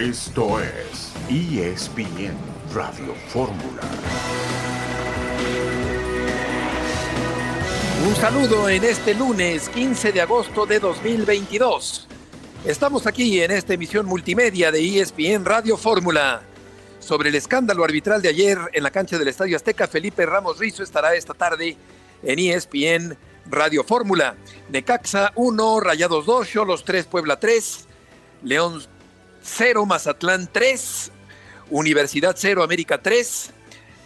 Esto es ESPN Radio Fórmula. Un saludo en este lunes 15 de agosto de 2022. Estamos aquí en esta emisión multimedia de ESPN Radio Fórmula. Sobre el escándalo arbitral de ayer en la cancha del Estadio Azteca, Felipe Ramos Rizo estará esta tarde en ESPN Radio Fórmula. Necaxa 1, Rayados 2, los 3, Puebla 3, León 0, Mazatlán 3, Universidad 0, América 3,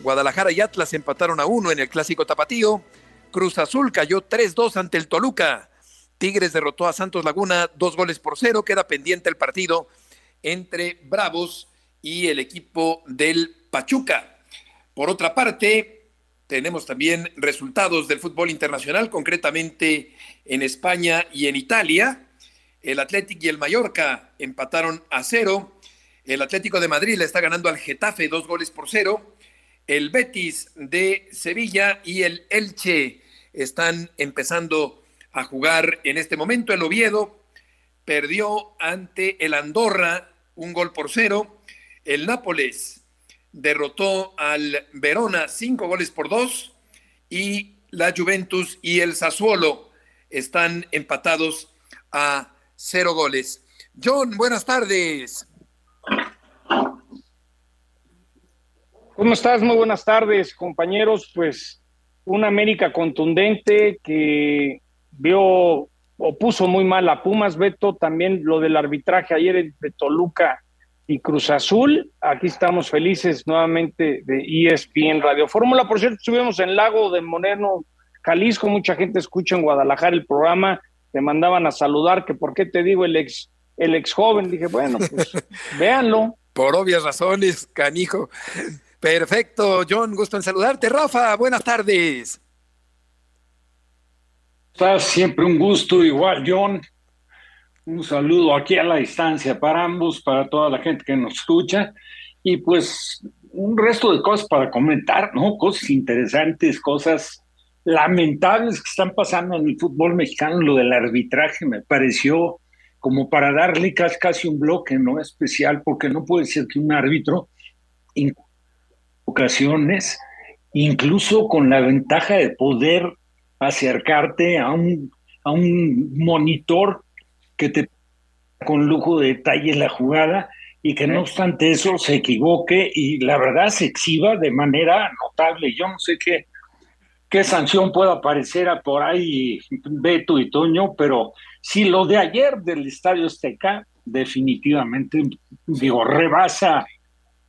Guadalajara y Atlas empataron a 1 en el Clásico Tapatío, Cruz Azul cayó 3-2 ante el Toluca, Tigres derrotó a Santos Laguna dos goles por cero, queda pendiente el partido entre Bravos y el equipo del Pachuca. Por otra parte, tenemos también resultados del fútbol internacional, concretamente en España y en Italia. El Atlético y el Mallorca empataron a cero. El Atlético de Madrid le está ganando al Getafe dos goles por cero. El Betis de Sevilla y el Elche están empezando a jugar en este momento. El Oviedo perdió ante el Andorra un gol por cero. El Nápoles derrotó al Verona cinco goles por dos. Y la Juventus y el Sassuolo están empatados a cero goles. John, buenas tardes. ¿Cómo estás? Muy buenas tardes, compañeros. Pues una América contundente que vio o puso muy mal a Pumas, Beto, también lo del arbitraje ayer entre Toluca y Cruz Azul. Aquí estamos felices nuevamente de ESPN Radio Fórmula. Por cierto, estuvimos en Lago de Moreno, Jalisco, mucha gente escucha en Guadalajara el programa te mandaban a saludar, que por qué te digo el ex, el ex joven. Dije, bueno, pues véanlo. Por obvias razones, canijo. Perfecto, John, gusto en saludarte. Rafa, buenas tardes. Estás siempre un gusto, igual, John. Un saludo aquí a la distancia para ambos, para toda la gente que nos escucha. Y pues un resto de cosas para comentar, ¿no? Cosas interesantes, cosas lamentables que están pasando en el fútbol mexicano, lo del arbitraje me pareció como para darle casi, un bloque no especial, porque no puede ser que un árbitro en ocasiones, incluso con la ventaja de poder acercarte a un, a un monitor que te con lujo de detalle la jugada y que no obstante eso se equivoque y la verdad se exhiba de manera notable. Yo no sé qué, qué sanción pueda aparecer por ahí Beto y Toño, pero si lo de ayer del Estadio Azteca definitivamente, digo, rebasa,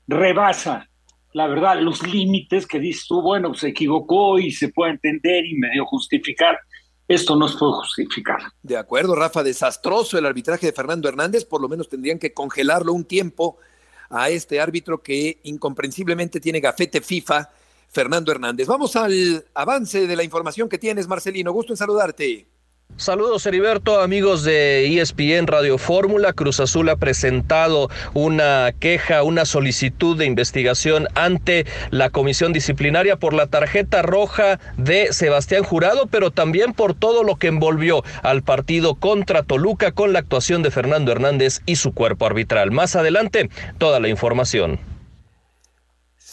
rebasa, la verdad, los límites que dices tú, bueno, se equivocó y se puede entender y medio justificar. Esto no se puede justificar. De acuerdo, Rafa, desastroso el arbitraje de Fernando Hernández, por lo menos tendrían que congelarlo un tiempo a este árbitro que incomprensiblemente tiene gafete FIFA Fernando Hernández. Vamos al avance de la información que tienes, Marcelino. Gusto en saludarte. Saludos Heriberto, amigos de ESPN Radio Fórmula. Cruz Azul ha presentado una queja, una solicitud de investigación ante la comisión disciplinaria por la tarjeta roja de Sebastián Jurado, pero también por todo lo que envolvió al partido contra Toluca con la actuación de Fernando Hernández y su cuerpo arbitral. Más adelante, toda la información.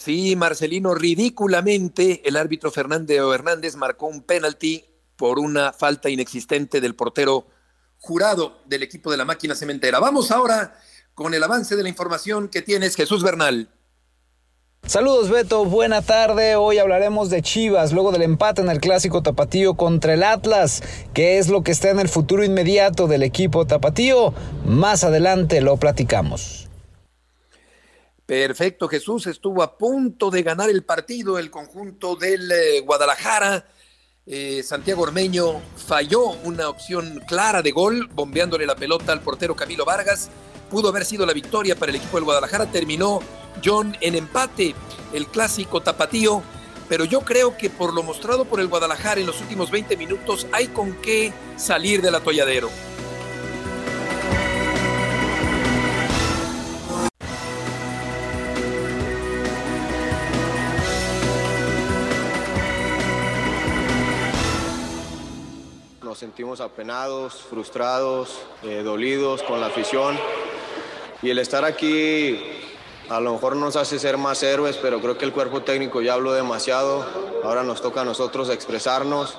Sí, Marcelino, ridículamente el árbitro Fernando Hernández marcó un penalti por una falta inexistente del portero jurado del equipo de la máquina cementera. Vamos ahora con el avance de la información que tienes, Jesús Bernal. Saludos Beto, buena tarde. Hoy hablaremos de Chivas, luego del empate en el clásico tapatío contra el Atlas. ¿Qué es lo que está en el futuro inmediato del equipo tapatío? Más adelante lo platicamos. Perfecto, Jesús estuvo a punto de ganar el partido, el conjunto del eh, Guadalajara. Eh, Santiago Ormeño falló una opción clara de gol, bombeándole la pelota al portero Camilo Vargas. Pudo haber sido la victoria para el equipo del Guadalajara. Terminó John en empate, el clásico tapatío. Pero yo creo que por lo mostrado por el Guadalajara en los últimos 20 minutos hay con qué salir del atolladero. Sentimos apenados, frustrados, eh, dolidos con la afición. y el estar aquí a lo mejor nos hace ser más héroes, pero creo que el cuerpo técnico ya habló demasiado. Ahora nos toca a nosotros expresarnos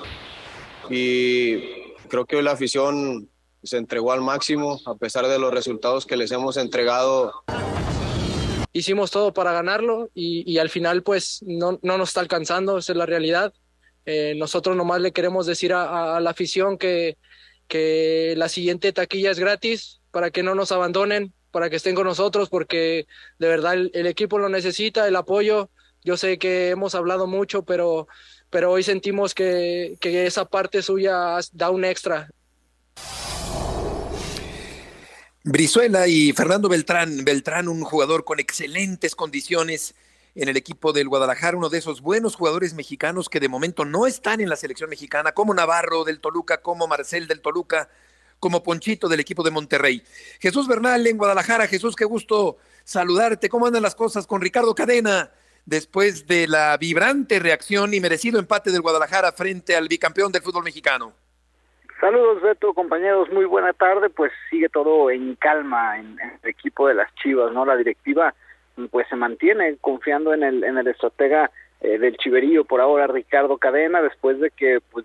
y creo que hoy la afición se entregó al máximo a pesar de los resultados que les hemos entregado. Hicimos todo para ganarlo y, al final pues no, no, nos está alcanzando, esa es la realidad. Eh, nosotros nomás le queremos decir a, la afición que, que la siguiente taquilla es gratis para que no nos abandonen, para que estén con nosotros, porque de verdad el, equipo lo necesita, el apoyo. Yo sé que hemos hablado mucho, pero, pero hoy sentimos que, que esa parte suya da un extra. Brizuela y Fernando Beltrán. Beltrán, un jugador con excelentes condiciones en el equipo del Guadalajara, uno de esos buenos jugadores mexicanos que de momento no están en la selección mexicana, como Navarro del Toluca, como Marcel del Toluca, como Ponchito del equipo de Monterrey. Jesús Bernal en Guadalajara. Jesús, qué gusto saludarte. ¿Cómo andan las cosas con Ricardo Cadena después de la vibrante reacción y merecido empate del Guadalajara frente al bicampeón del fútbol mexicano? Saludos Beto, compañeros, muy buena tarde, pues sigue todo en calma en, el equipo de las Chivas, ¿no? La directiva pues se mantiene confiando en el, en el estratega eh, del Chiverío por ahora Ricardo Cadena después de que pues,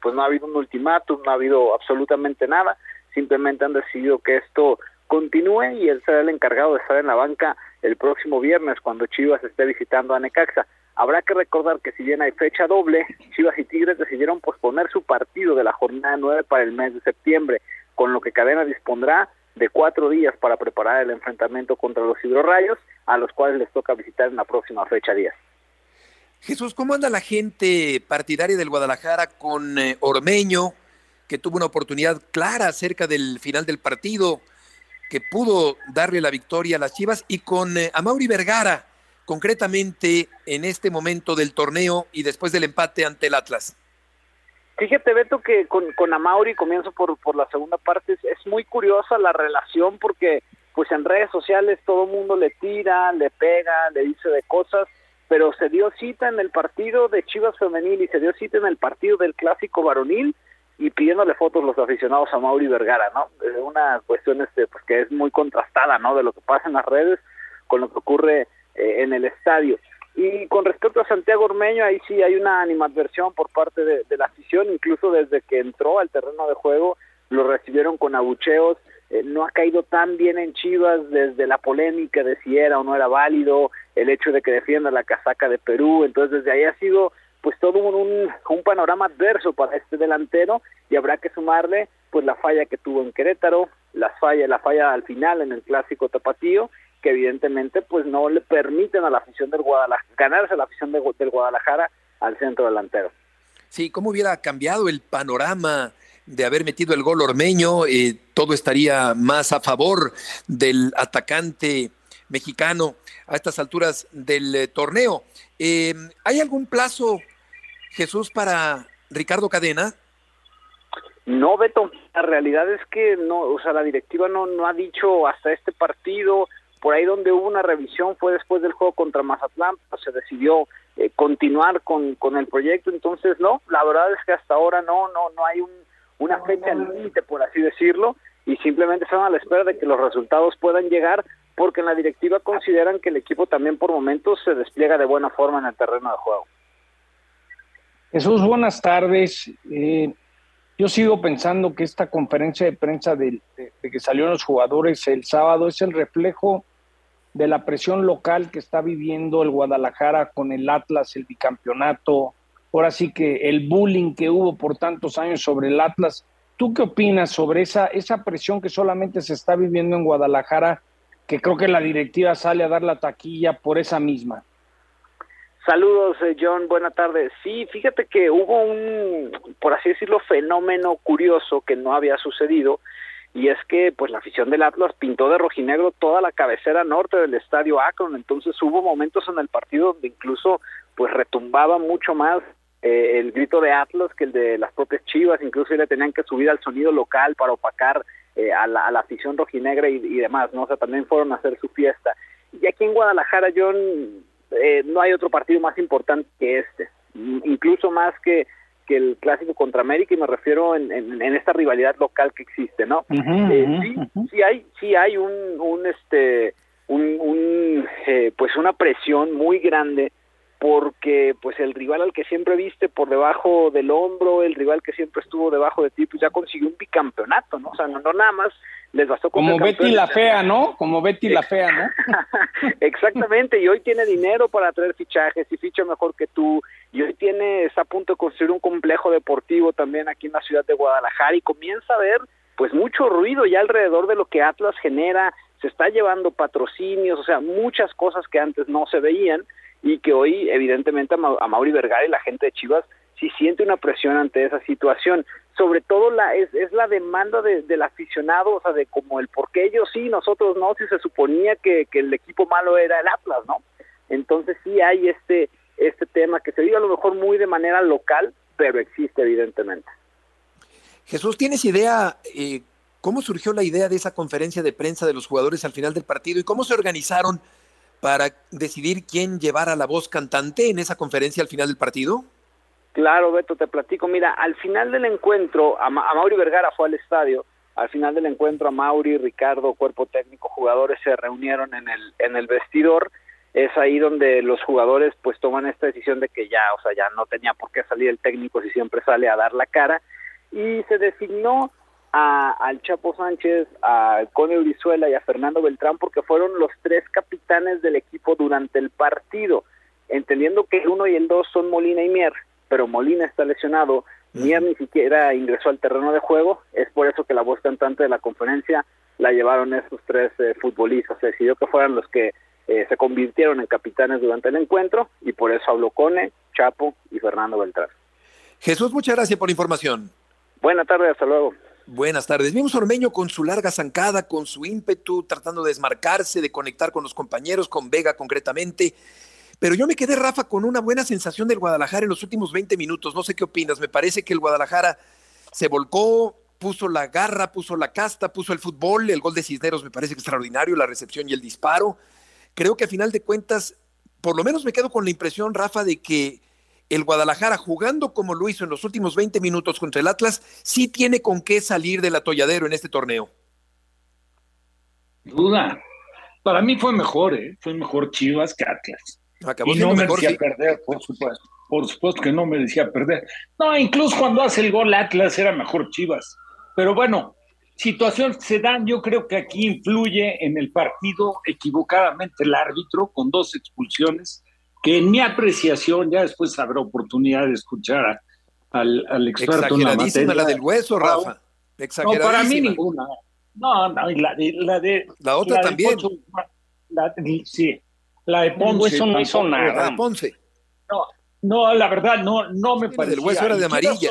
pues no ha habido un ultimátum, no ha habido absolutamente nada, simplemente han decidido que esto continúe y él será el encargado de estar en la banca el próximo viernes cuando Chivas esté visitando a Necaxa. Habrá que recordar que si bien hay fecha doble, Chivas y Tigres decidieron posponer su partido de la jornada 9 para el mes de septiembre, con lo que Cadena dispondrá de cuatro días para preparar el enfrentamiento contra los hidrorrayos, a los cuales les toca visitar en la próxima fecha 10. Jesús, ¿cómo anda la gente partidaria del Guadalajara con eh, Ormeño, que tuvo una oportunidad clara cerca del final del partido, que pudo darle la victoria a las Chivas, y con eh, Amauri Vergara, concretamente en este momento del torneo y después del empate ante el Atlas? Fíjate, Beto, que con, con Amauri, comienzo por, por la segunda parte, es, es muy curiosa la relación porque pues en redes sociales todo el mundo le tira, le pega, le dice de cosas, pero se dio cita en el partido de Chivas Femenil y se dio cita en el partido del Clásico Varonil y pidiéndole fotos los aficionados a Mauri Vergara, ¿no? Es una cuestión este, pues, que es muy contrastada, ¿no? De lo que pasa en las redes con lo que ocurre eh, en el estadio. Y con respecto a Santiago Ormeño, ahí sí hay una animadversión por parte de, la afición, incluso desde que entró al terreno de juego lo recibieron con abucheos, eh, no ha caído tan bien en Chivas desde la polémica de si era o no era válido, el hecho de que defienda la casaca de Perú, entonces desde ahí ha sido pues todo un, un, panorama adverso para este delantero y habrá que sumarle pues la falla que tuvo en Querétaro, la falla, la falla al final en el clásico tapatío, que evidentemente pues no le permiten a la afición del Guadalajara ganarse la afición del Guadalajara al centro delantero. Sí, ¿cómo hubiera cambiado el panorama de haber metido el gol ormeño? Eh, todo estaría más a favor del atacante mexicano a estas alturas del eh, torneo. Eh, ¿Hay algún plazo, Jesús, para Ricardo Cadena? No, Beto, la realidad es que no, o sea, la directiva no, no ha dicho hasta este partido, por ahí donde hubo una revisión fue después del juego contra Mazatlán, pues se decidió eh, continuar con, con el proyecto, entonces no, la verdad es que hasta ahora no, no, no hay un, una fecha límite, por así decirlo, y simplemente están a la espera de que los resultados puedan llegar porque en la directiva consideran que el equipo también por momentos se despliega de buena forma en el terreno de juego. Jesús, buenas tardes. Eh, yo sigo pensando que esta conferencia de prensa de, que salieron los jugadores el sábado es el reflejo de la presión local que está viviendo el Guadalajara con el Atlas, el bicampeonato, ahora sí que el bullying que hubo por tantos años sobre el Atlas. ¿Tú qué opinas sobre esa, esa presión que solamente se está viviendo en Guadalajara que creo que la directiva sale a dar la taquilla por esa misma. Saludos, eh, John, buena tarde. Sí, fíjate que hubo un, por así decirlo, fenómeno curioso que no había sucedido, y es que pues la afición del Atlas pintó de rojinegro toda la cabecera norte del estadio Akron, entonces hubo momentos en el partido donde incluso pues retumbaba mucho más eh, el grito de Atlas que el de las propias Chivas, incluso le tenían que subir al sonido local para opacar eh, a, la, afición rojinegra y, demás, ¿no? O sea, también fueron a hacer su fiesta. Y aquí en Guadalajara, John, eh, no hay otro partido más importante que este, incluso más que que el clásico contra América y me refiero en, en, esta rivalidad local que existe, ¿no? Eh, sí, sí hay, sí hay un, un este, un, un eh, pues una presión muy grande porque pues el rival al que siempre viste por debajo del hombro, el rival que siempre estuvo debajo de ti, pues ya consiguió un bicampeonato, ¿no? O sea, no, no nada más les bastó como Betty la fea, ¿no? Como Betty la fea, ¿no? Exactamente, y hoy tiene dinero para traer fichajes y ficha mejor que tú, y hoy tiene, está a punto de construir un complejo deportivo también aquí en la ciudad de Guadalajara y comienza a ver pues mucho ruido ya alrededor de lo que Atlas genera, se está llevando patrocinios, o sea, muchas cosas que antes no se veían y que hoy evidentemente a, Mauri Vergara y la gente de Chivas sí siente una presión ante esa situación sobre todo la es, es la demanda de, del aficionado, o sea, de como el por qué ellos sí, nosotros no, si se suponía que, el equipo malo era el Atlas, ¿no? Entonces sí hay este, este tema que se vive a lo mejor muy de manera local, pero existe evidentemente. Jesús, ¿tienes idea eh, cómo surgió la idea de esa conferencia de prensa de los jugadores al final del partido y cómo se organizaron para decidir quién llevara la voz cantante en esa conferencia al final del partido? Claro, Beto, te platico. Mira, al final del encuentro, a, Mauri Vergara fue al estadio. Al final del encuentro, a Mauri, Ricardo, cuerpo técnico, jugadores se reunieron en el, en el vestidor. Es ahí donde los jugadores pues toman esta decisión de que ya, o sea, ya no tenía por qué salir el técnico si siempre sale a dar la cara. Y se designó a, al Chapo Sánchez, a Cone Urizuela y a Fernando Beltrán porque fueron los tres capitanes del equipo durante el partido, entendiendo que el uno y el dos son Molina y Mier pero Molina está lesionado, Mier ni siquiera ingresó al terreno de juego, es por eso que la voz cantante de la conferencia la llevaron esos tres eh, futbolistas, se decidió que fueran los que eh, se convirtieron en capitanes durante el encuentro y por eso habló Cone, Chapo y Fernando Beltrán. Jesús, muchas gracias por la información. Buenas tardes, hasta luego. Buenas tardes. Vimos Ormeño con su larga zancada, con su ímpetu, tratando de desmarcarse, de conectar con los compañeros, con Vega concretamente. Pero yo me quedé, Rafa, con una buena sensación del Guadalajara en los últimos 20 minutos. No sé qué opinas. Me parece que el Guadalajara se volcó, puso la garra, puso la casta, puso el fútbol. El gol de Cisneros me parece extraordinario, la recepción y el disparo. Creo que a final de cuentas, por lo menos me quedo con la impresión, Rafa, de que el Guadalajara, jugando como lo hizo en los últimos 20 minutos contra el Atlas, sí tiene con qué salir del atolladero en este torneo. Duda. Para mí fue mejor, ¿eh? fue mejor Chivas que Atlas y no merecía perder, por supuesto. Por supuesto que no merecía perder. No, incluso cuando hace el gol Atlas era mejor Chivas. Pero bueno, situación se dan, yo creo que aquí influye en el partido equivocadamente el árbitro con dos expulsiones, que en mi apreciación, ya después habrá oportunidad de escuchar al, al, experto en la materia. la del hueso, Rafa. No, para mí ninguna. No, no, la de... La, de, la otra también. sí, la de Ponce. no hizo nada. La Ponce. No, no, la verdad, no, no me parece. El hueso era de amarilla.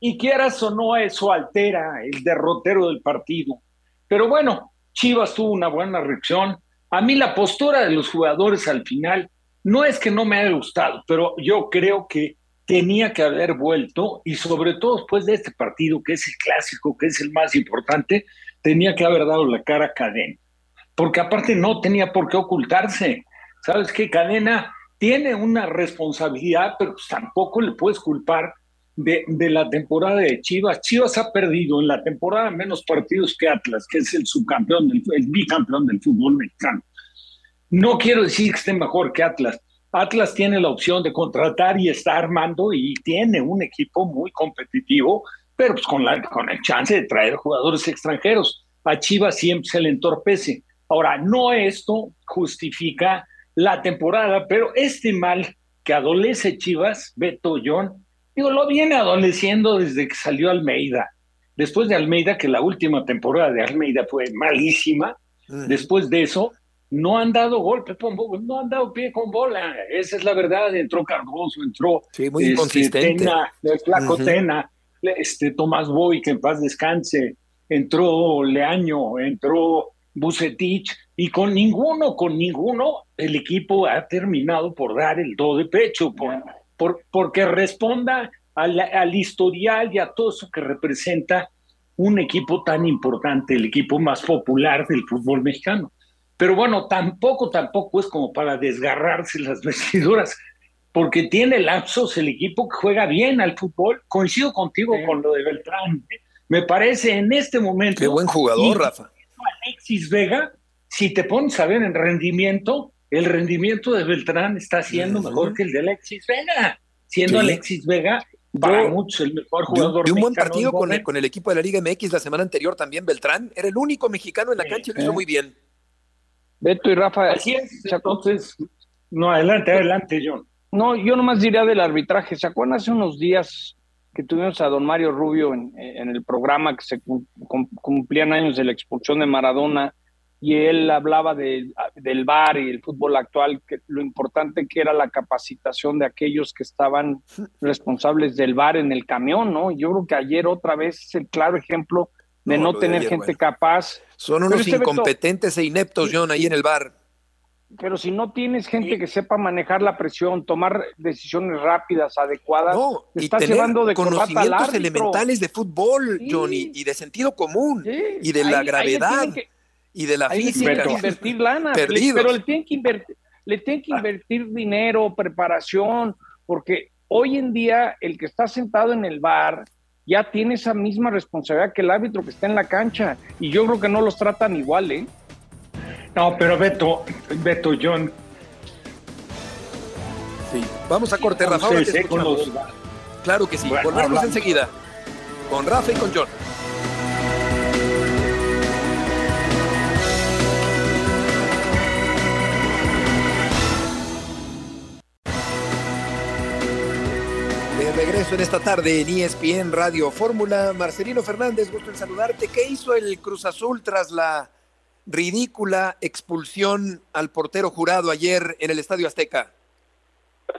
y quieras o no, eso altera el derrotero del partido. Pero bueno, Chivas tuvo una buena reacción. A mí la postura de los jugadores al final no es que no me haya gustado, pero yo creo que tenía que haber vuelto y sobre todo después de este partido, que es el clásico, que es el más importante, tenía que haber dado la cara a Cadena porque aparte no tenía por qué ocultarse. ¿Sabes qué? Cadena tiene una responsabilidad, pero pues tampoco le puedes culpar de, la temporada de Chivas. Chivas ha perdido en la temporada menos partidos que Atlas, que es el subcampeón, del, el bicampeón del fútbol mexicano. No quiero decir que esté mejor que Atlas. Atlas tiene la opción de contratar y está armando y tiene un equipo muy competitivo, pero pues con, la, con el chance de traer jugadores extranjeros. A Chivas siempre se le entorpece. Ahora, no esto justifica la temporada, pero este mal que adolece Chivas, Beto John, digo, lo viene adoleciendo desde que salió Almeida. Después de Almeida, que la última temporada de Almeida fue malísima, después de eso, no han dado golpe, no han dado pie con bola. Esa es la verdad. Entró Cardoso, entró muy este, Tena, el Flaco Tena, este, Tomás Boy, que en paz descanse, entró Leaño, entró Bucetich, y con ninguno, con ninguno, el equipo ha terminado por dar el do de pecho, por, por porque responda al, al, historial y a todo eso que representa un equipo tan importante, el equipo más popular del fútbol mexicano. Pero bueno, tampoco, tampoco es como para desgarrarse las vestiduras. porque tiene lapsos el equipo que juega bien al fútbol. Coincido contigo con lo de Beltrán. Me parece en este momento. Qué buen jugador, Rafa. Alexis Vega, si te pones a ver en rendimiento, el rendimiento de Beltrán está siendo mejor que el de Alexis Vega. Siendo Alexis Vega para muchos el mejor jugador. De un, buen partido con el, con el, equipo de la Liga MX la semana anterior también, Beltrán. Era el único mexicano en la cancha y lo hizo muy bien. Beto y Rafa. Así es. Entonces, no, adelante, adelante, John. No, yo nomás diría del arbitraje. ¿Se acuerdan hace unos días que tuvimos a don Mario Rubio en, en el programa que se cumplían años de la expulsión de Maradona? y él hablaba de, del VAR y el fútbol actual, que lo importante que era la capacitación de aquellos que estaban responsables del VAR en el camión, ¿no? Yo creo que ayer otra vez es el claro ejemplo de no, tener gente capaz. Son unos incompetentes e ineptos, John, ahí en el VAR. Pero si no tienes gente que sepa manejar la presión, tomar decisiones rápidas, adecuadas, no, estás llevando de conocimientos elementales de fútbol, Johnny, y de sentido común, y de la gravedad y de la Ahí física. que invertir lana, pero le tienen que invertir, le tienen que invertir dinero, preparación, porque hoy en día el que está sentado en el bar ya tiene esa misma responsabilidad que el árbitro que está en la cancha y yo creo que no los tratan igual, ¿eh? No, pero Beto, Beto, John. Sí, vamos a corte, Rafa. Claro que sí, volvemos enseguida con Rafa y con John. Regreso en esta tarde en ESPN Radio Fórmula. Marcelino Fernández, gusto en saludarte. ¿Qué hizo el Cruz Azul tras la ridícula expulsión al portero jurado ayer en el Estadio Azteca?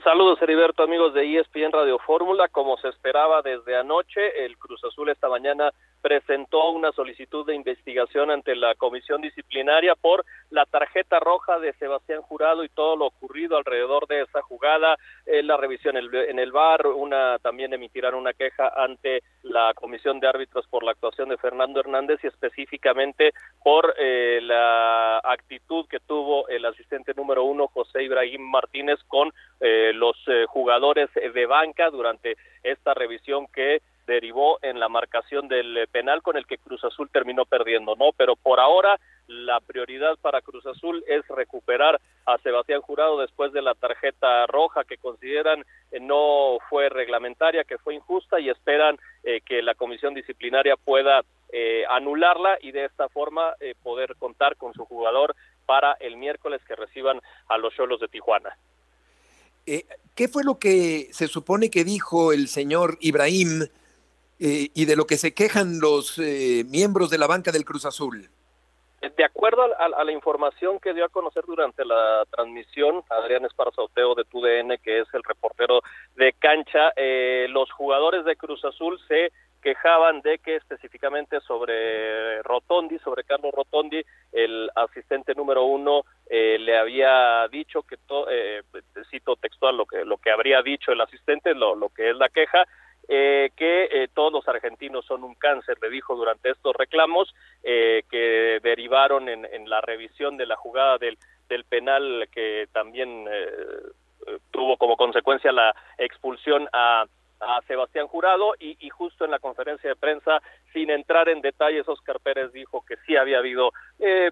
Saludos, Heriberto, amigos de ESPN Radio Fórmula. Como se esperaba desde anoche, el Cruz Azul esta mañana presentó una solicitud de investigación ante la comisión disciplinaria por la tarjeta roja de Sebastián Jurado y todo lo ocurrido alrededor de esa jugada, eh, la revisión en el, bar, una también emitirán una queja ante la comisión de árbitros por la actuación de Fernando Hernández y específicamente por eh, la actitud que tuvo el asistente número uno José Ibrahim Martínez con eh, los jugadores de banca durante esta revisión que derivó en la marcación del eh, penal con el que Cruz Azul terminó perdiendo, ¿no? Pero por ahora la prioridad para Cruz Azul es recuperar a Sebastián Jurado después de la tarjeta roja que consideran eh, no fue reglamentaria, que fue injusta y esperan eh, que la comisión disciplinaria pueda anularla y de esta forma poder contar con su jugador para el miércoles que reciban a los Cholos de Tijuana. ¿Qué fue lo que se supone que dijo el señor Ibrahim eh, y de lo que se quejan los eh, miembros de la banca del Cruz Azul. De acuerdo a, la información que dio a conocer durante la transmisión, Adrián Esparzauteo de TUDN, que es el reportero de cancha, eh, los jugadores de Cruz Azul se quejaban de que específicamente sobre Rotondi, sobre Carlos Rotondi, el asistente número uno le había dicho que, cito textual lo que, lo que habría dicho el asistente, lo, lo que es la queja, eh, que eh, todos los argentinos son un cáncer, le dijo durante estos reclamos eh, que derivaron en, la revisión de la jugada del, penal que también tuvo como consecuencia la expulsión a, Sebastián Jurado. Y, y, justo en la conferencia de prensa, sin entrar en detalles, Oscar Pérez dijo que sí había habido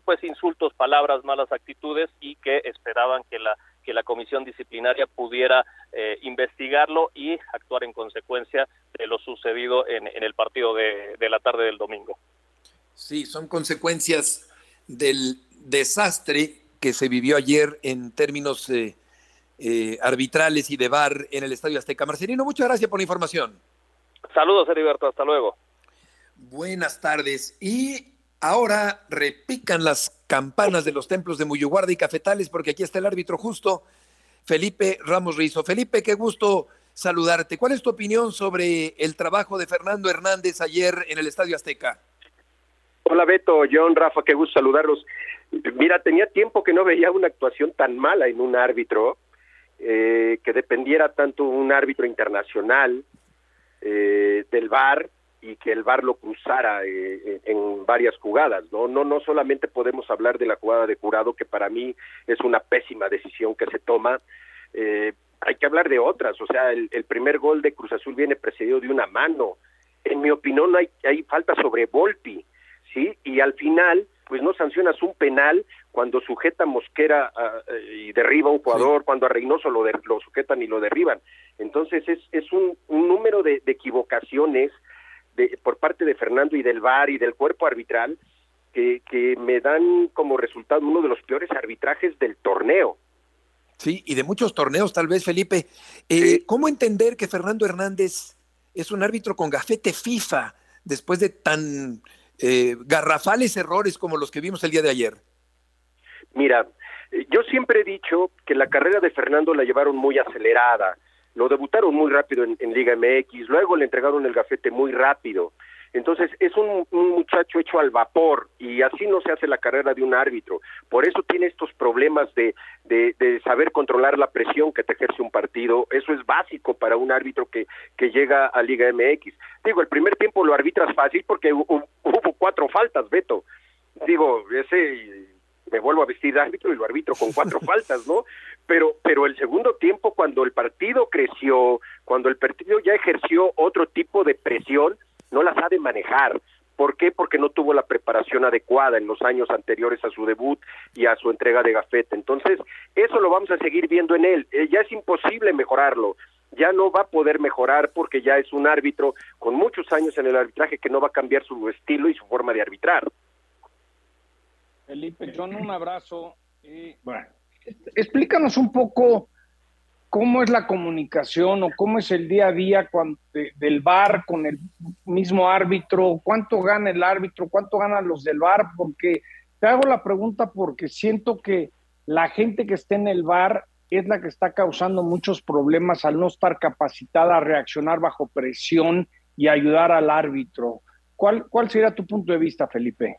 pues insultos, palabras, malas actitudes y que esperaban que la que la comisión disciplinaria pudiera eh, investigarlo y actuar en consecuencia de lo sucedido en, el partido de, la tarde del domingo. Sí, son consecuencias del desastre que se vivió ayer en términos eh, eh, arbitrales y de VAR en el Estadio Azteca. Marcelino, muchas gracias por la información. Saludos, Heriberto, hasta luego. Buenas tardes. Y ahora repican las campanas de los templos de Muyuguarda y Cafetales, porque aquí está el árbitro justo, Felipe Ramos Rizo. Felipe, qué gusto saludarte. ¿Cuál es tu opinión sobre el trabajo de Fernando Hernández ayer en el Estadio Azteca? Hola Beto, John, Rafa, qué gusto saludarlos. Mira, tenía tiempo que no veía una actuación tan mala en un árbitro, eh, que dependiera tanto un árbitro internacional eh, del VAR y que el VAR lo cruzara eh, en varias jugadas, ¿no? No no solamente podemos hablar de la jugada de Jurado que para mí es una pésima decisión que se toma. Eh, hay que hablar de otras. O sea, el, primer gol de Cruz Azul viene precedido de una mano. En mi opinión, hay, hay falta sobre Volpi, ¿sí? Y al final, pues no sancionas un penal cuando sujeta a Mosquera ah, eh, y derriba a un jugador, cuando a Reynoso lo, lo sujetan y lo derriban. Entonces, es, es un, número de, equivocaciones de, por parte de Fernando y del VAR y del cuerpo arbitral que, que me dan como resultado uno de los peores arbitrajes del torneo. Sí, y de muchos torneos tal vez, Felipe. Eh, ¿Cómo entender que Fernando Hernández es un árbitro con gafete FIFA después de tan eh, garrafales errores como los que vimos el día de ayer? Mira, yo siempre he dicho que la carrera de Fernando la llevaron muy acelerada. Lo debutaron muy rápido en, Liga MX, luego le entregaron el gafete muy rápido. Entonces es un, muchacho hecho al vapor y así no se hace la carrera de un árbitro. Por eso tiene estos problemas de, de, saber controlar la presión que te ejerce un partido. Eso es básico para un árbitro que, que llega a Liga MX. Digo, el primer tiempo lo arbitras fácil porque hubo, cuatro faltas, Beto. Digo, ese me vuelvo a vestir de árbitro y lo arbitro con cuatro faltas, ¿no? Pero, pero el segundo tiempo, cuando el partido creció, cuando el partido ya ejerció otro tipo de presión, no la sabe manejar. ¿Por qué? Porque no tuvo la preparación adecuada en los años anteriores a su debut y a su entrega de gafete. Entonces, eso lo vamos a seguir viendo en él. Eh, ya es imposible mejorarlo. Ya no va a poder mejorar porque ya es un árbitro con muchos años en el arbitraje que no va a cambiar su estilo y su forma de arbitrar. Felipe, John, un abrazo. bueno, explícanos un poco cómo es la comunicación o cómo es el día a día del bar con el mismo árbitro, cuánto gana el árbitro, cuánto ganan los del bar, porque te hago la pregunta porque siento que la gente que está en el bar es la que está causando muchos problemas al no estar capacitada a reaccionar bajo presión y ayudar al árbitro. ¿Cuál, cuál sería tu punto de vista, Felipe?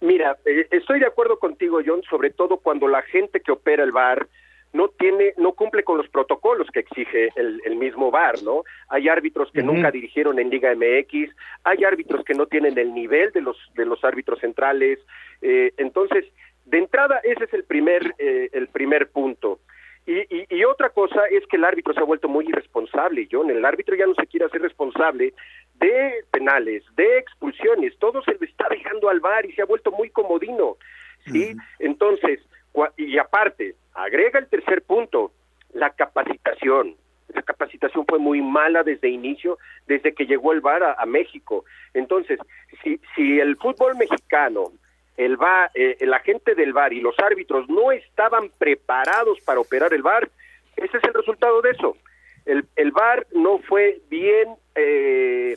Mira, eh, estoy de acuerdo contigo, John, sobre todo cuando la gente que opera el bar no tiene, no cumple con los protocolos que exige el, mismo VAR, ¿no? Hay árbitros que nunca dirigieron en Liga MX, hay árbitros que no tienen el nivel de los de los árbitros centrales, eh, entonces de entrada ese es el primer eh, el primer punto. Y, y, otra cosa es que el árbitro se ha vuelto muy irresponsable, John. El árbitro ya no se quiere hacer responsable de penales, de expulsiones. Todo se le está dejando al VAR y se ha vuelto muy comodino. ¿sí? Entonces, y aparte, agrega el tercer punto, la capacitación. La capacitación fue muy mala desde inicio, desde que llegó el VAR a, México. Entonces, si, si el fútbol mexicano, el VAR, eh, la gente del VAR y los árbitros no estaban preparados para operar el VAR, ese es el resultado de eso. El, el VAR no fue bien eh,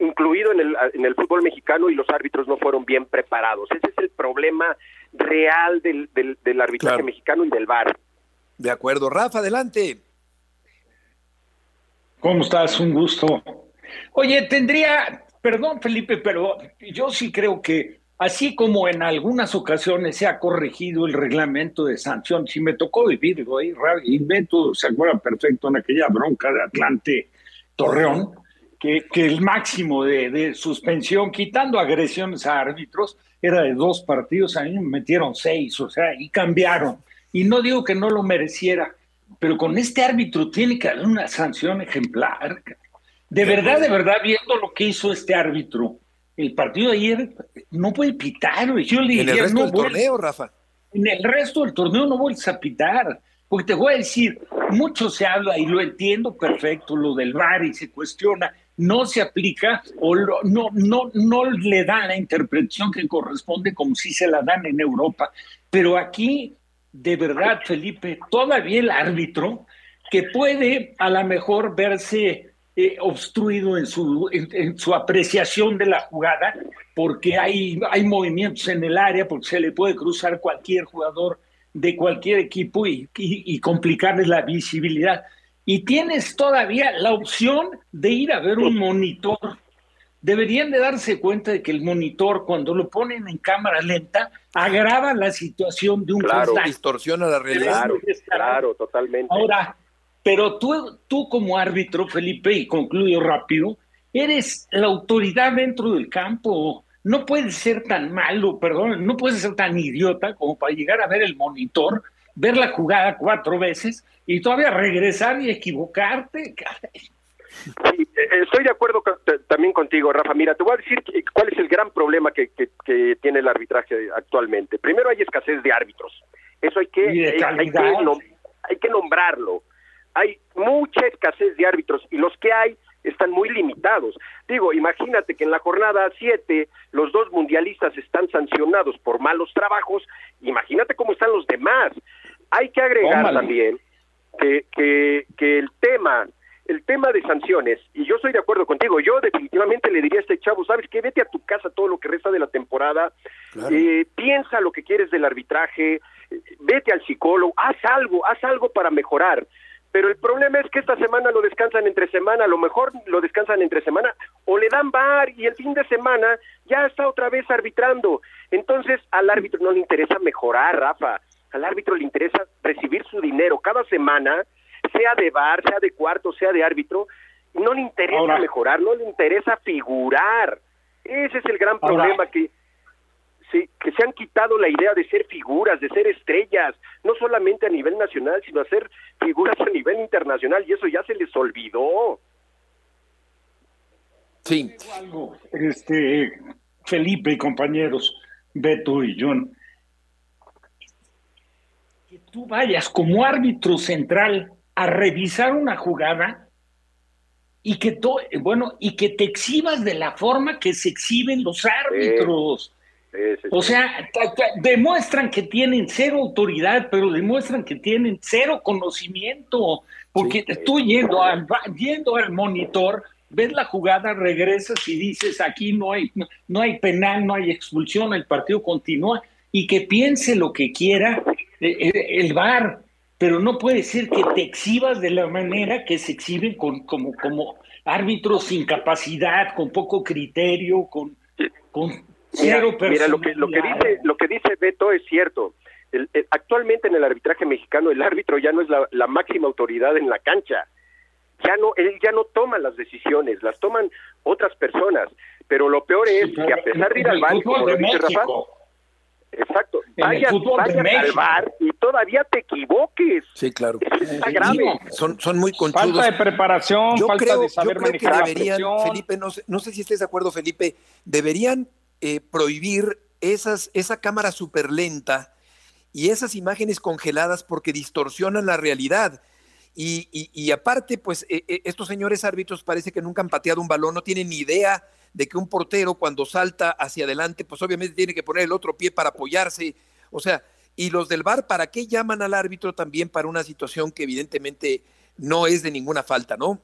incluido en el, en el fútbol mexicano y los árbitros no fueron bien preparados. Ese es el problema real del, del, arbitraje mexicano y del VAR. De acuerdo. Rafa, adelante. ¿Cómo estás? Un gusto. Oye, tendría, perdón Felipe, pero yo sí creo que así como en algunas ocasiones se ha corregido el reglamento de sanción, si me tocó vivirlo ahí, y Beto se acuerda perfecto en aquella bronca de Atlante Torreón, que, que el máximo de, de suspensión, quitando agresiones a árbitros, era de dos partidos, a mí me metieron seis, o sea, y cambiaron. Y no digo que no lo mereciera, pero con este árbitro tiene que haber una sanción ejemplar. De verdad, de verdad, viendo lo que hizo este árbitro, el partido de ayer no puede pitar. Yo le en el resto del torneo, Rafa. En el resto del torneo no vuelves a pitar. Porque te voy a decir, mucho se habla y lo entiendo perfecto, lo del VAR y se cuestiona, no se aplica o no, no, no le da la interpretación que corresponde como si se la dan en Europa. Pero aquí, de verdad, Felipe, todavía el árbitro que puede a lo mejor verse eh, obstruido en su, en, su apreciación de la jugada, porque hay, hay movimientos en el área, porque se le puede cruzar cualquier jugador de cualquier equipo y, y, y la visibilidad y tienes todavía la opción de ir a ver un monitor. Deberían de darse cuenta de que el monitor, cuando lo ponen en cámara lenta, agrava la situación de un claro, distorsiona la realidad. Claro, claro, totalmente. Ahora, pero tú, tú como árbitro, Felipe, y concluyo rápido, eres la autoridad dentro del campo. No puedes ser tan malo, perdón, no puedes ser tan idiota como para llegar a ver el monitor ver la jugada cuatro veces y todavía regresar y equivocarte. Sí, eh, estoy de acuerdo también contigo, Rafa. Mira, te voy a decir cuál es el gran problema que, tiene el arbitraje actualmente. Primero hay escasez de árbitros. Eso hay que, hay, que hay que nombrarlo. Hay mucha escasez de árbitros y los que hay están muy limitados. Digo, imagínate que en la jornada 7 los dos mundialistas están sancionados por malos trabajos, imagínate cómo están los demás. Hay que agregar también que, que, que el tema el tema de sanciones, y yo estoy de acuerdo contigo, yo definitivamente le diría a este chavo, sabes que vete a tu casa todo lo que resta de la temporada, eh, piensa lo que quieres del arbitraje, vete al psicólogo, haz algo, haz algo para mejorar. Pero el problema es que esta semana lo descansan entre semana, a lo mejor lo descansan entre semana, o le dan bar y el fin de semana ya está otra vez arbitrando. Entonces al árbitro no le interesa mejorar, Rafa, al árbitro le interesa recibir su dinero cada semana sea de bar, sea de cuarto, sea de árbitro, no le interesa mejorar, no le interesa figurar. Ese es el gran problema que sí, que se han quitado la idea de ser figuras, de ser estrellas, no solamente a nivel nacional, sino a ser figuras a nivel internacional y eso ya se les olvidó. Sí. Este, Felipe y compañeros, Beto y John, que tú vayas como árbitro central a revisar una jugada y que bueno y que te exhibas de la forma que se exhiben los árbitros. O sea, demuestran que tienen cero autoridad, pero demuestran que tienen cero conocimiento, porque tú yendo al yendo al monitor ves la jugada, regresas y dices aquí no hay no hay penal, no hay expulsión, el partido continúa y que piense lo que quiera eh, eh, el VAR pero no puede ser que te exhibas de la manera que se exhiben con, como, como árbitros sin capacidad, con poco criterio, con, con mira, mira, lo que lo que dice lo que dice Beto es cierto. actualmente en el arbitraje mexicano el árbitro ya no es la, la, máxima autoridad en la cancha. Ya no él ya no toma las decisiones, las toman otras personas. Pero lo peor es que a pesar de ir al banco, como dice Rafa, Exacto. Vaya, al bar y todavía te equivoques. Sí, claro. grave. son, son muy conchudos. Falta de preparación, yo falta creo, de saber yo creo que deberían, Felipe, no sé, no sé si estés de acuerdo, Felipe, deberían eh, prohibir esas, esa cámara súper lenta y esas imágenes congeladas porque distorsionan la realidad. Y, y, aparte, pues eh, eh, estos señores árbitros parece que nunca han pateado un balón, no tienen ni idea de que un portero cuando salta hacia adelante, pues obviamente tiene que poner el otro pie para apoyarse. O sea, y los del VAR, ¿para qué llaman al árbitro también para una situación que evidentemente no es de ninguna falta, no?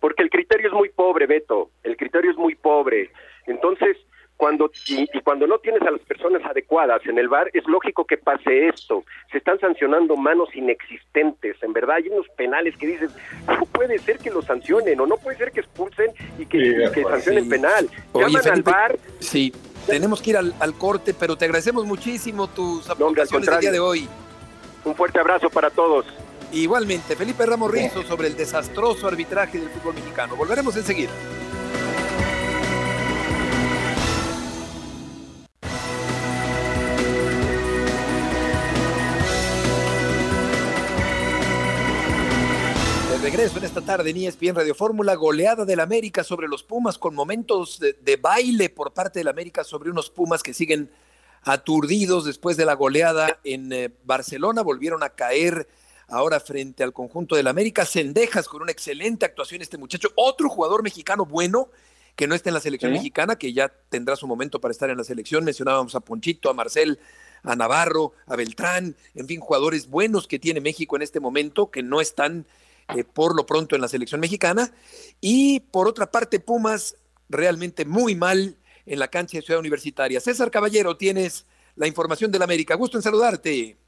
Porque el criterio es muy pobre, Beto, el criterio es muy pobre. Entonces, cuando y, cuando no tienes a las personas adecuadas en el bar, es lógico que pase esto. Se están sancionando manos inexistentes. En verdad, hay unos penales que dicen, no puede ser que lo sancionen o no puede ser que expulsen y que, sancionen penal. Llaman al bar. Sí, tenemos que ir al, corte, pero te agradecemos muchísimo tus aportaciones del día de hoy. Un fuerte abrazo para todos. Igualmente, Felipe Ramos Rizzo sobre el desastroso arbitraje del fútbol mexicano. Volveremos enseguida. Regreso en esta tarde en ESPN Radio Fórmula, goleada del América sobre los Pumas con momentos de, baile por parte del América sobre unos Pumas que siguen aturdidos después de la goleada en eh, Barcelona, volvieron a caer ahora frente al conjunto del América, Cendejas con una excelente actuación este muchacho, otro jugador mexicano bueno que no está en la selección mexicana, que ya tendrá su momento para estar en la selección, mencionábamos a Ponchito, a Marcel, a Navarro, a Beltrán, en fin, jugadores buenos que tiene México en este momento, que no están eh, por lo pronto en la selección mexicana. Y por otra parte, Pumas realmente muy mal en la cancha de Ciudad Universitaria. César Caballero, tienes la información del América. Gusto en saludarte.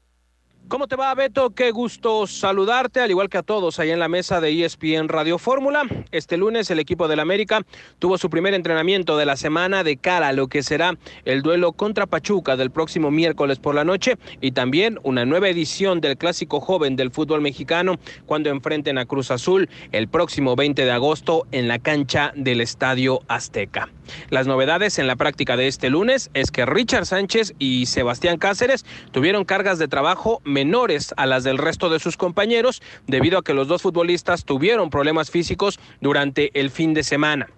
¿Cómo te va, Beto? Qué gusto saludarte, al igual que a todos ahí en la mesa de ESPN Radio Fórmula. Este lunes el equipo del América tuvo su primer entrenamiento de la semana de cara a lo que será el duelo contra Pachuca del próximo miércoles por la noche y también una nueva edición del clásico joven del fútbol mexicano cuando enfrenten a Cruz Azul el próximo 20 de agosto en la cancha del Estadio Azteca. Las novedades en la práctica de este lunes es que Richard Sánchez y Sebastián Cáceres tuvieron cargas de trabajo menores a las del resto de sus compañeros debido a que los dos futbolistas tuvieron problemas físicos durante el fin de semana.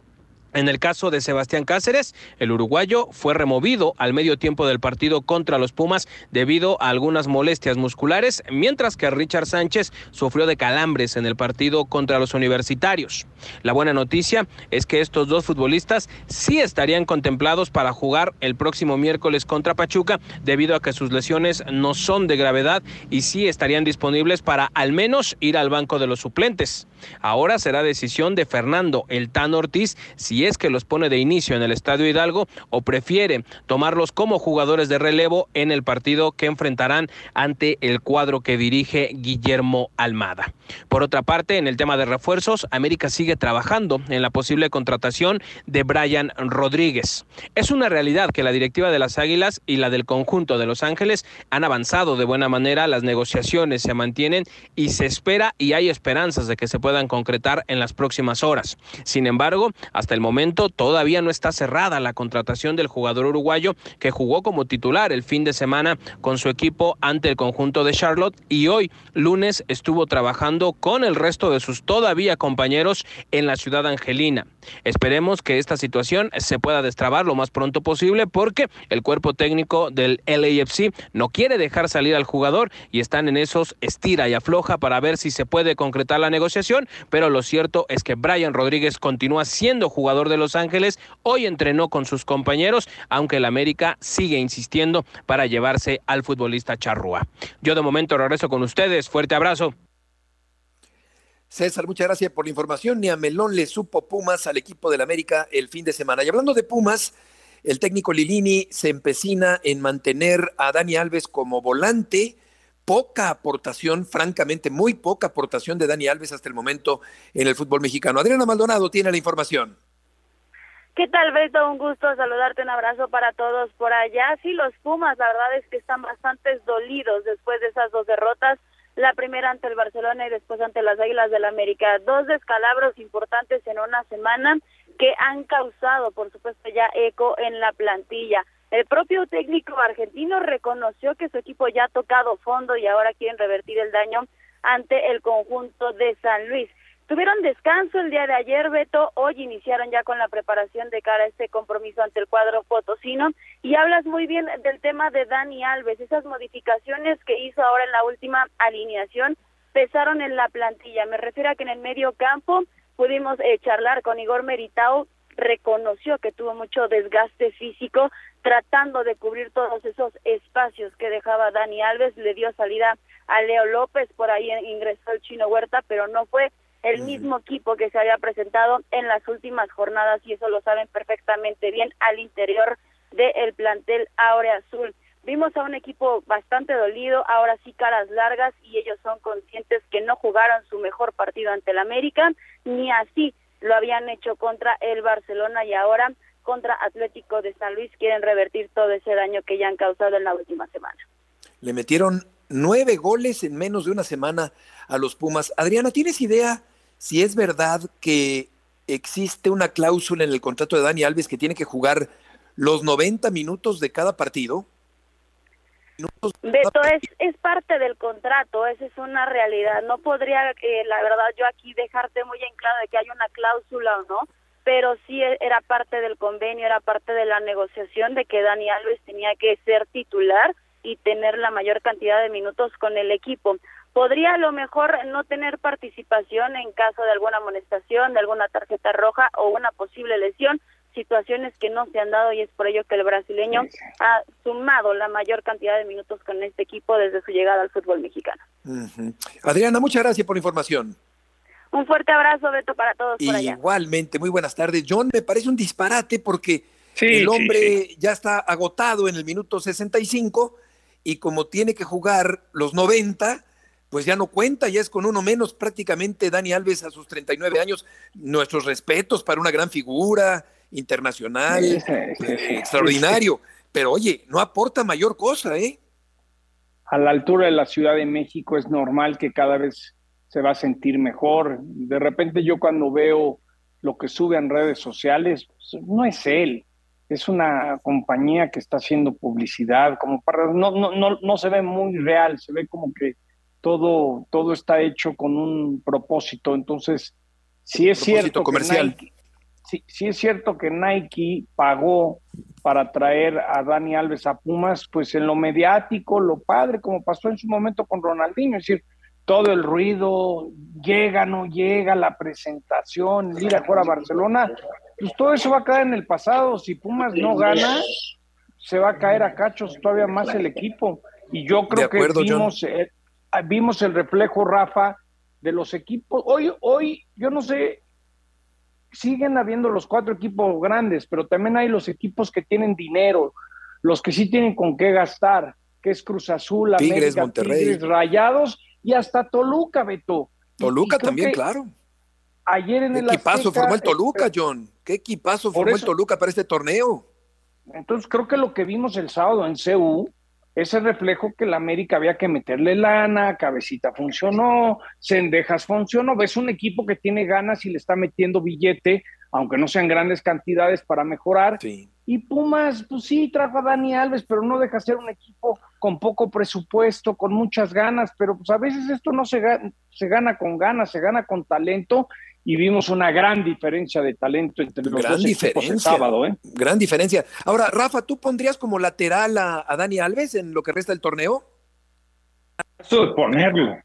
En el caso de Sebastián Cáceres, el uruguayo fue removido al medio tiempo del partido contra los Pumas debido a algunas molestias musculares, mientras que Richard Sánchez sufrió de calambres en el partido contra los universitarios. La buena noticia es que estos dos futbolistas sí estarían contemplados para jugar el próximo miércoles contra Pachuca debido a que sus lesiones no son de gravedad y sí estarían disponibles para al menos ir al banco de los suplentes. Ahora será decisión de Fernando El Tan Ortiz si es que los pone de inicio en el Estadio Hidalgo o prefiere tomarlos como jugadores de relevo en el partido que enfrentarán ante el cuadro que dirige Guillermo Almada. Por otra parte, en el tema de refuerzos, América sigue trabajando en la posible contratación de Brian Rodríguez. Es una realidad que la directiva de las Águilas y la del conjunto de Los Ángeles han avanzado de buena manera, las negociaciones se mantienen y se espera y hay esperanzas de que se puedan concretar en las próximas horas. Sin embargo, hasta el momento todavía no está cerrada la contratación del jugador uruguayo que jugó como titular el fin de semana con su equipo ante el conjunto de Charlotte y hoy lunes estuvo trabajando con el resto de sus todavía compañeros en la ciudad angelina. Esperemos que esta situación se pueda destrabar lo más pronto posible porque el cuerpo técnico del LAFC no quiere dejar salir al jugador y están en esos estira y afloja para ver si se puede concretar la negociación, pero lo cierto es que Brian Rodríguez continúa siendo jugador de Los Ángeles, hoy entrenó con sus compañeros, aunque el América sigue insistiendo para llevarse al futbolista Charrúa. Yo de momento regreso con ustedes. Fuerte abrazo. César, muchas gracias por la información. Ni a Melón le supo Pumas al equipo del América el fin de semana. Y hablando de Pumas, el técnico Lilini se empecina en mantener a Dani Alves como volante. Poca aportación, francamente, muy poca aportación de Dani Alves hasta el momento en el fútbol mexicano. Adriana Maldonado tiene la información. ¿Qué tal, Beto? Un gusto saludarte, un abrazo para todos por allá. Sí, los Pumas, la verdad es que están bastante dolidos después de esas dos derrotas, la primera ante el Barcelona y después ante las Águilas del América. Dos descalabros importantes en una semana que han causado, por supuesto, ya eco en la plantilla. El propio técnico argentino reconoció que su equipo ya ha tocado fondo y ahora quieren revertir el daño ante el conjunto de San Luis. Tuvieron descanso el día de ayer, Beto. Hoy iniciaron ya con la preparación de cara a este compromiso ante el cuadro potosino. Y hablas muy bien del tema de Dani Alves. Esas modificaciones que hizo ahora en la última alineación pesaron en la plantilla. Me refiero a que en el medio campo pudimos eh, charlar con Igor Meritao. Reconoció que tuvo mucho desgaste físico tratando de cubrir todos esos espacios que dejaba Dani Alves. Le dio salida a Leo López, por ahí ingresó el chino Huerta, pero no fue el mismo equipo que se había presentado en las últimas jornadas y eso lo saben perfectamente bien al interior del plantel Aurea Azul. Vimos a un equipo bastante dolido, ahora sí caras largas y ellos son conscientes que no jugaron su mejor partido ante el América, ni así lo habían hecho contra el Barcelona y ahora contra Atlético de San Luis quieren revertir todo ese daño que ya han causado en la última semana. Le metieron nueve goles en menos de una semana a los Pumas. Adriana, ¿tienes idea si es verdad que existe una cláusula en el contrato de Dani Alves que tiene que jugar los 90 minutos de cada partido. Beto, es, es parte del contrato, esa es una realidad. No podría, eh, la verdad, yo aquí dejarte muy en claro de que hay una cláusula o no, pero sí e, era parte del convenio, era parte de la negociación de que Dani Alves tenía que ser titular y tener la mayor cantidad de minutos con el equipo podría a lo mejor no tener participación en caso de alguna amonestación, de alguna tarjeta roja o una posible lesión, situaciones que no se han dado y es por ello que el brasileño ha sumado la mayor cantidad de minutos con este equipo desde su llegada al fútbol mexicano. Adriana, muchas gracias por la información. Un fuerte abrazo, Beto, para todos por allá. Igualmente, muy buenas tardes. John, me parece un disparate porque el hombre ya está agotado en el minuto 65 y como tiene que jugar los 90, pues ya no cuenta, ya es con uno menos prácticamente Dani Alves a sus 39 años. Nuestros respetos para una gran figura internacional, eh, extraordinario. Pero oye, no aporta mayor cosa, ¿eh? A la altura de la Ciudad de México es normal que cada vez se va a sentir mejor. De repente yo cuando veo lo que sube en redes sociales, no es él, es una compañía que está haciendo publicidad, como para, no, no, no, no se ve muy real, se ve como que todo, todo está hecho con un propósito. Entonces, si es cierto comercial. Que Nike, sí, es cierto que Nike pagó para traer a Dani Alves a Pumas, pues en lo mediático, lo padre, como pasó en su momento con Ronaldinho, es decir, todo el ruido, llega, no llega, la presentación, ir a jugar a Barcelona, pues todo eso va a caer en el pasado. Si Pumas no gana, se va a caer a cachos todavía más el equipo. Y yo creo que vimos, el, vimos el reflejo, Rafa, de los equipos. Hoy, hoy, yo no sé, siguen habiendo los cuatro equipos grandes, pero también hay los equipos que tienen dinero, los que sí tienen con qué gastar, que es Cruz Azul, Tigres, Monterrey. Tigres, Rayados y hasta Toluca, Beto. Toluca también, claro. Ayer en ¿Qué el equipazo Azteca, formó el Toluca, este, John? ¿Qué equipazo formó el Toluca para este torneo? Entonces creo que lo que vimos el sábado en CU es el reflejo que la América había que meterle lana, Cabecita funcionó, Cendejas funcionó, ves un equipo que tiene ganas y le está metiendo billete, aunque no sean grandes cantidades para mejorar. Y Pumas, pues sí, trajo a Dani Alves, pero no deja ser un equipo con poco presupuesto, con muchas ganas, pero pues a veces esto no se se gana con ganas, se gana con talento y vimos una gran diferencia de talento entre los Gran dos equipos el diferencia. sábado, ¿eh? Gran diferencia. Ahora, Rafa, ¿tú pondrías como lateral a, a Dani Alves en lo que resta del torneo? Eso de ponerlo.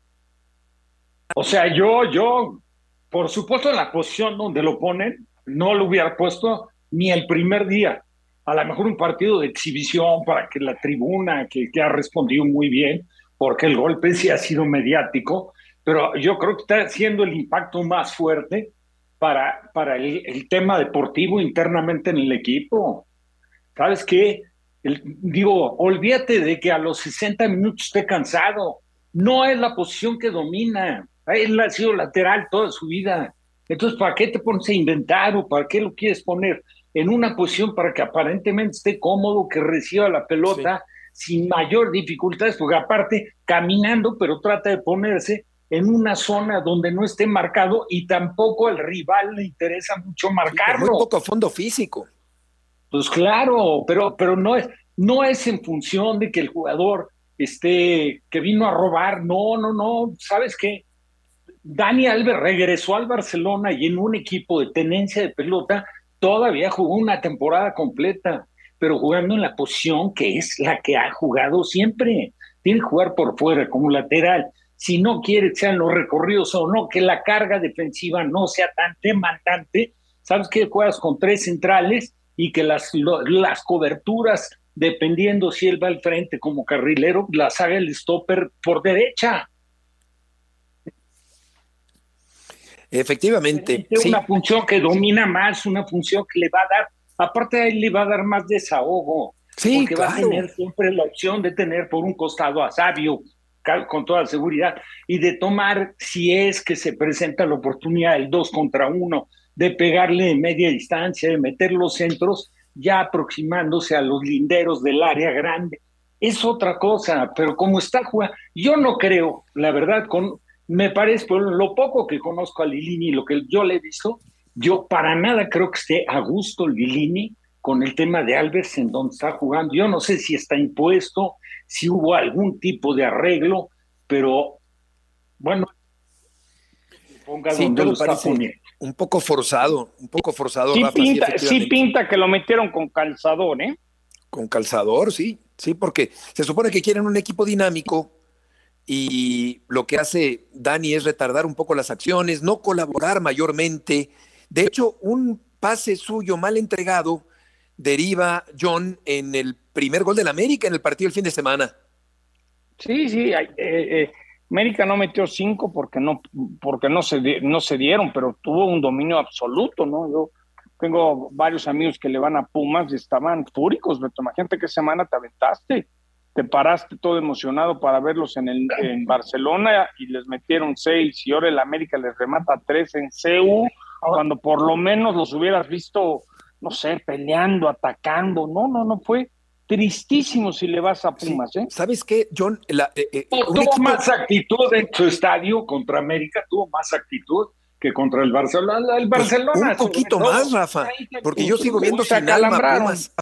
O sea, yo, yo, por supuesto, en la posición donde lo ponen, no lo hubiera puesto ni el primer día. A lo mejor un partido de exhibición para que la tribuna, que, que ha respondido muy bien, porque el golpe sí ha sido mediático, pero yo creo que está siendo el impacto más fuerte para, para el, el tema deportivo internamente en el equipo. ¿Sabes qué? El- digo, olvídate de que a los 60 minutos esté cansado. No es la posición que domina. Él ha sido lateral toda su vida. Entonces, ¿para qué te pones a inventar o para qué lo quieres poner en una posición para que aparentemente esté cómodo, que reciba la pelota sin mayor dificultades? Porque aparte, caminando, pero trata de ponerse en una zona donde no esté marcado y tampoco al rival le interesa mucho marcarlo. muy poco fondo físico. Pues claro, pero, pero no es, no es en función de que el jugador esté, que vino a robar, no, no, no, ¿sabes qué? Dani Alves regresó al Barcelona y en un equipo de tenencia de pelota todavía jugó una temporada completa, pero jugando en la posición que es la que ha jugado siempre. Tiene que jugar por fuera como lateral. Si no quiere que sean los recorridos o no, que la carga defensiva no sea tan demandante, sabes que juegas con tres centrales y que las, lo- las coberturas, dependiendo si él va al frente como carrilero, las haga el stopper por derecha. Efectivamente. Es sí. una función que domina más, una función que le va a dar, aparte a él le va a dar más desahogo. Sí, porque va a tener siempre la opción de tener por un costado a Sabio, con toda seguridad, y de tomar, si es que se presenta la oportunidad del dos contra uno, de pegarle de media distancia, de meter los centros, ya aproximándose a los linderos del área grande. Es otra cosa, pero como está jugando, yo no creo, la verdad, con, me parece, por lo poco que conozco a Lilini lo que yo le he visto, yo para nada creo que esté a gusto Lilini con el tema de Alves en donde está jugando. Yo no sé si está impuesto, si hubo algún tipo de arreglo, pero bueno, ponga Sí, donde todo lo está parece poniendo. un poco forzado, un poco forzado, Sí Rafa. pinta, sí pinta que lo metieron con calzador, ¿eh? Con calzador, sí, sí, porque se supone que quieren un equipo dinámico y lo que hace Dani es retardar un poco las acciones, no colaborar mayormente. De hecho, un pase suyo mal entregado deriva John en el primer gol del América en el partido el fin de semana. Sí, sí. eh, eh, América no metió cinco porque no, porque no se, no se dieron, pero tuvo un dominio absoluto, ¿no? Yo tengo varios amigos que le van a Pumas y estaban fúricos, Beto. Imagínate qué semana te aventaste. Te paraste todo emocionado para verlos en, el, en Barcelona y les metieron seis y ahora el América les remata tres en CEU, cuando por lo menos los hubieras visto, no sé, peleando, atacando. No, no, no, fue tristísimo si le vas a Pumas, ¿eh? ¿Sabes qué, John? La- eh, eh, un tuvo equipo- más actitud en su estadio contra América, tuvo más actitud que contra el Barcelona. El Barcelona un poquito más, Rafa, porque yo sigo viendo sin alma Pumas.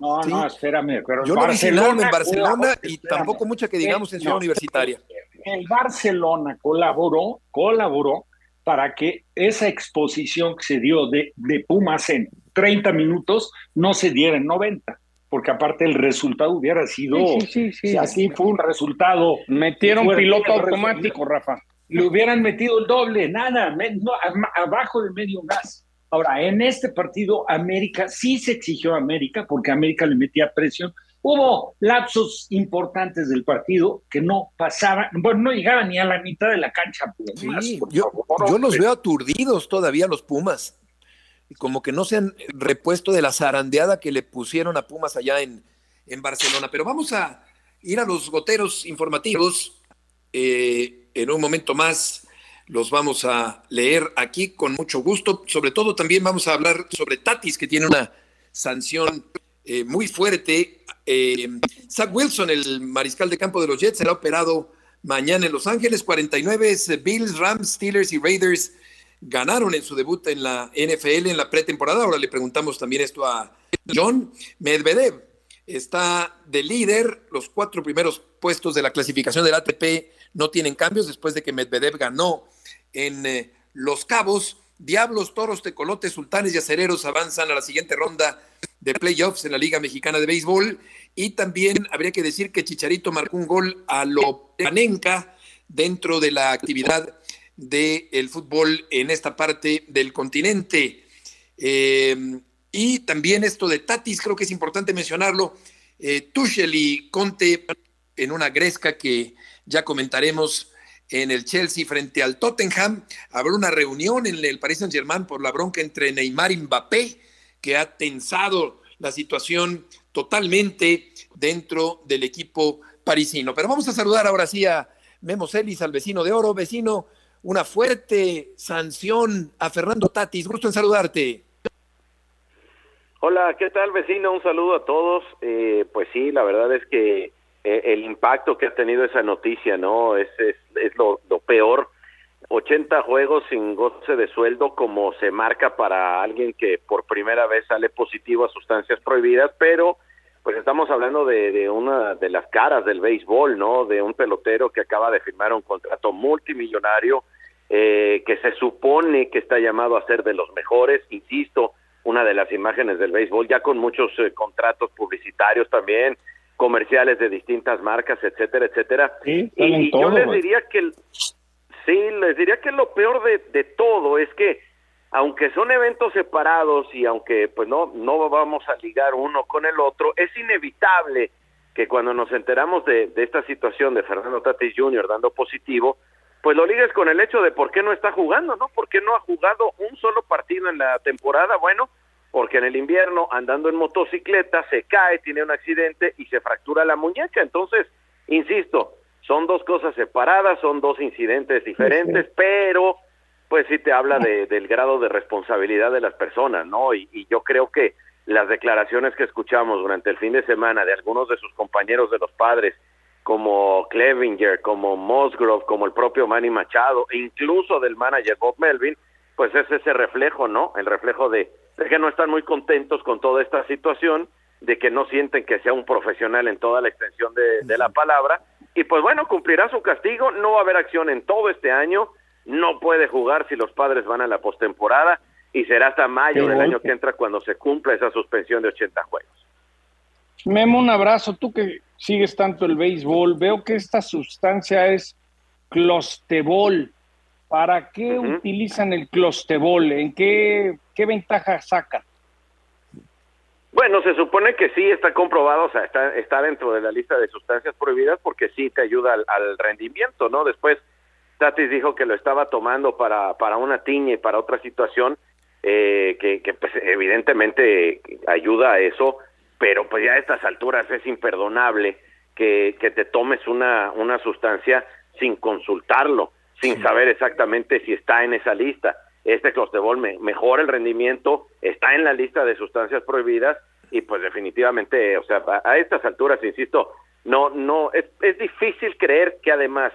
No, no, espérame. Pero yo no vi sin alma en Barcelona y tampoco mucha que digamos en Ciudad Universitaria. El Barcelona colaboró, colaboró para que esa exposición que se dio de, de Pumas en 30 minutos no se diera en 90 porque aparte el resultado hubiera sido, sí, sí, así fue un resultado. Metieron piloto automático, Rafa. Le hubieran metido el doble, nada, abajo de medio gas. Ahora, en este partido, América sí se exigió a América, porque América le metía presión. Hubo lapsos importantes del partido que no pasaban, bueno, no llegaban ni a la mitad de la cancha. yo, yo los veo aturdidos todavía los Pumas como que no se han repuesto de la zarandeada que le pusieron a Pumas allá en, en Barcelona. Pero vamos a ir a los goteros informativos. Eh, en un momento más los vamos a leer aquí con mucho gusto. Sobre todo también vamos a hablar sobre Tatis, que tiene una sanción eh, muy fuerte. Eh, Zach Wilson, el mariscal de campo de los Jets, será operado mañana en Los Ángeles. 49 Bills, Rams, Steelers y Raiders ganaron en su debut en la NFL en la pretemporada. Ahora le preguntamos también esto a John Medvedev. Está de líder, los cuatro primeros puestos de la clasificación del ATP no tienen cambios después de que Medvedev ganó en eh, Los Cabos. Diablos, Toros, Tecolotes, Sultanes y Acereros avanzan a la siguiente ronda de playoffs en la Liga Mexicana de Béisbol. Y también habría que decir que Chicharito marcó un gol a lo Panenca dentro de la actividad del fútbol en esta parte del continente. Eh, y también esto de Tatis, creo que es importante mencionarlo. Eh, Tuchel y Conte en una gresca que ya comentaremos en el Chelsea frente al Tottenham. Habrá una reunión en el Paris Saint-Germain por la bronca entre Neymar y Mbappé, que ha tensado la situación totalmente dentro del equipo parisino. Pero vamos a saludar ahora sí a Memo Celis, al vecino de oro. Vecino, una fuerte sanción a Fernando Tatis. Gusto en saludarte. Hola, ¿qué tal vecino? Un saludo a todos. Eh, pues sí, la verdad es que eh, el impacto que ha tenido esa noticia, ¿no? Es, es, es lo, lo, peor. 80 juegos sin goce de sueldo como se marca para alguien que por primera vez sale positivo a sustancias prohibidas, pero pues estamos hablando de, de, una de las caras del béisbol, ¿no? De un pelotero que acaba de firmar un contrato multimillonario, eh, que se supone que está llamado a ser de los mejores, insisto, una de las imágenes del béisbol, ya con muchos eh, contratos publicitarios también, comerciales de distintas marcas, etcétera, etcétera. Sí, y, yo les diría que, sí, les diría que lo peor de, de todo es que aunque son eventos separados y aunque pues no no vamos a ligar uno con el otro, es inevitable que cuando nos enteramos de, de esta situación de Fernando Tatis Jr. dando positivo, pues lo ligues con el hecho de por qué no está jugando, ¿no? ¿Por qué no ha jugado un solo partido en la temporada? Bueno, porque en el invierno andando en motocicleta se cae, tiene un accidente y se fractura la muñeca. Entonces, insisto, son dos cosas separadas, son dos incidentes diferentes, pero pues sí te habla de, del grado de responsabilidad de las personas, ¿no? Y, y, yo creo que las declaraciones que escuchamos durante el fin de semana de algunos de sus compañeros de los padres, como Clevinger, como Mosgrove, como el propio Manny Machado, e incluso del manager Bob Melvin, pues es ese reflejo, ¿no? El reflejo de, de que no están muy contentos con toda esta situación, de que no sienten que sea un profesional en toda la extensión de, de la palabra, y pues bueno, cumplirá su castigo, no va a haber acción en todo este año, no puede jugar si los padres van a la postemporada y será hasta mayo del año que entra cuando se cumpla esa suspensión de 80 juegos. Memo, un abrazo. Tú que sigues tanto el béisbol, veo que esta sustancia es clostebol. ¿Para qué uh -huh. utilizan el clostebol? ¿En qué, qué ventaja saca? Bueno, se supone que sí está comprobado, o sea, está, está dentro de la lista de sustancias prohibidas porque sí te ayuda al, al rendimiento, ¿no? Después Tatis dijo que lo estaba tomando para, para una tiña y para otra situación, eh, que, que pues, evidentemente ayuda a eso, pero pues ya a estas alturas es imperdonable que, que te tomes una, una sustancia sin consultarlo, sin sí. saber exactamente si está en esa lista. Este clostebol me, mejora el rendimiento, está en la lista de sustancias prohibidas y pues definitivamente, o sea, a, a estas alturas, insisto, no, no, es, es difícil creer que además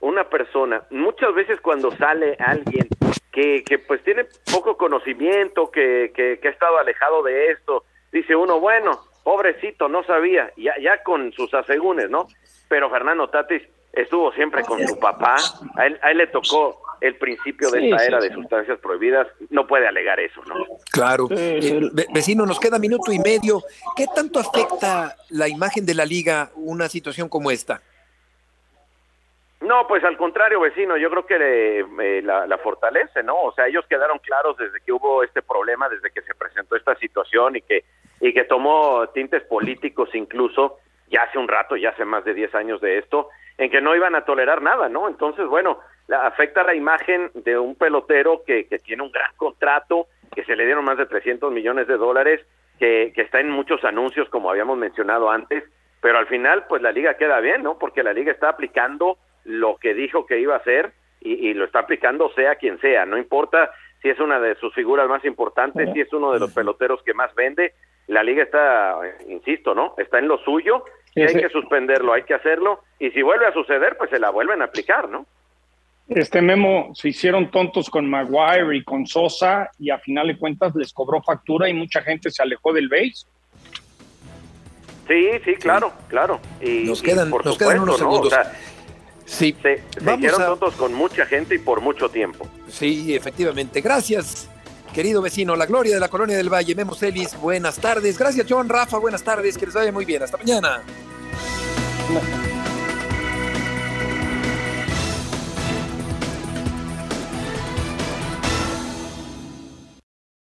una persona, muchas veces cuando sale alguien que, que pues tiene poco conocimiento, que, que, que ha estado alejado de esto. Dice uno, bueno, pobrecito, no sabía, ya, ya con sus asegúnes, ¿no? Pero Fernando Tatis estuvo siempre con su papá, a él, a él le tocó el principio de Sí, esta sí, era de sí. sustancias prohibidas, no puede alegar eso, ¿no? Claro. Eh, ve- vecino, nos queda minuto y medio. ¿Qué tanto afecta la imagen de la liga una situación como esta? No, pues al contrario, vecino, yo creo que le- eh, la, la fortalece, ¿no? O sea, ellos quedaron claros desde que hubo este problema, desde que se presentó esta situación y que, y que tomó tintes políticos incluso, ya hace un rato, ya hace más de 10 años de esto, en que no iban a tolerar nada, ¿no? Entonces, bueno, la- afecta la imagen de un pelotero que, que tiene un gran contrato, que se le dieron más de 300 millones de dólares, que, que está en muchos anuncios, como habíamos mencionado antes, pero al final, pues la liga queda bien, ¿no? Porque la liga está aplicando lo que dijo que iba a hacer y, y lo está aplicando sea quien sea, no importa si es una de sus figuras más importantes, si es uno de los peloteros que más vende, la liga está, insisto, ¿no? Está en lo suyo, y hay que suspenderlo, hay que hacerlo, y si vuelve a suceder, pues se la vuelven a aplicar, ¿no? Este Memo se hicieron tontos con Maguire y con Sosa y a final de cuentas les cobró factura y mucha gente se alejó del base. Sí, sí, claro, claro. Y, Nos y quedan- por nos quedan unos ¿no? segundos. O sea, Sí. se, se Vamos hicieron a- tontos con mucha gente y por mucho tiempo. Sí, efectivamente. Gracias, querido vecino. La gloria de la colonia del Valle, Memo Celis. Buenas tardes. Gracias, John, Rafa. Buenas tardes. Que les vaya muy bien. Hasta mañana.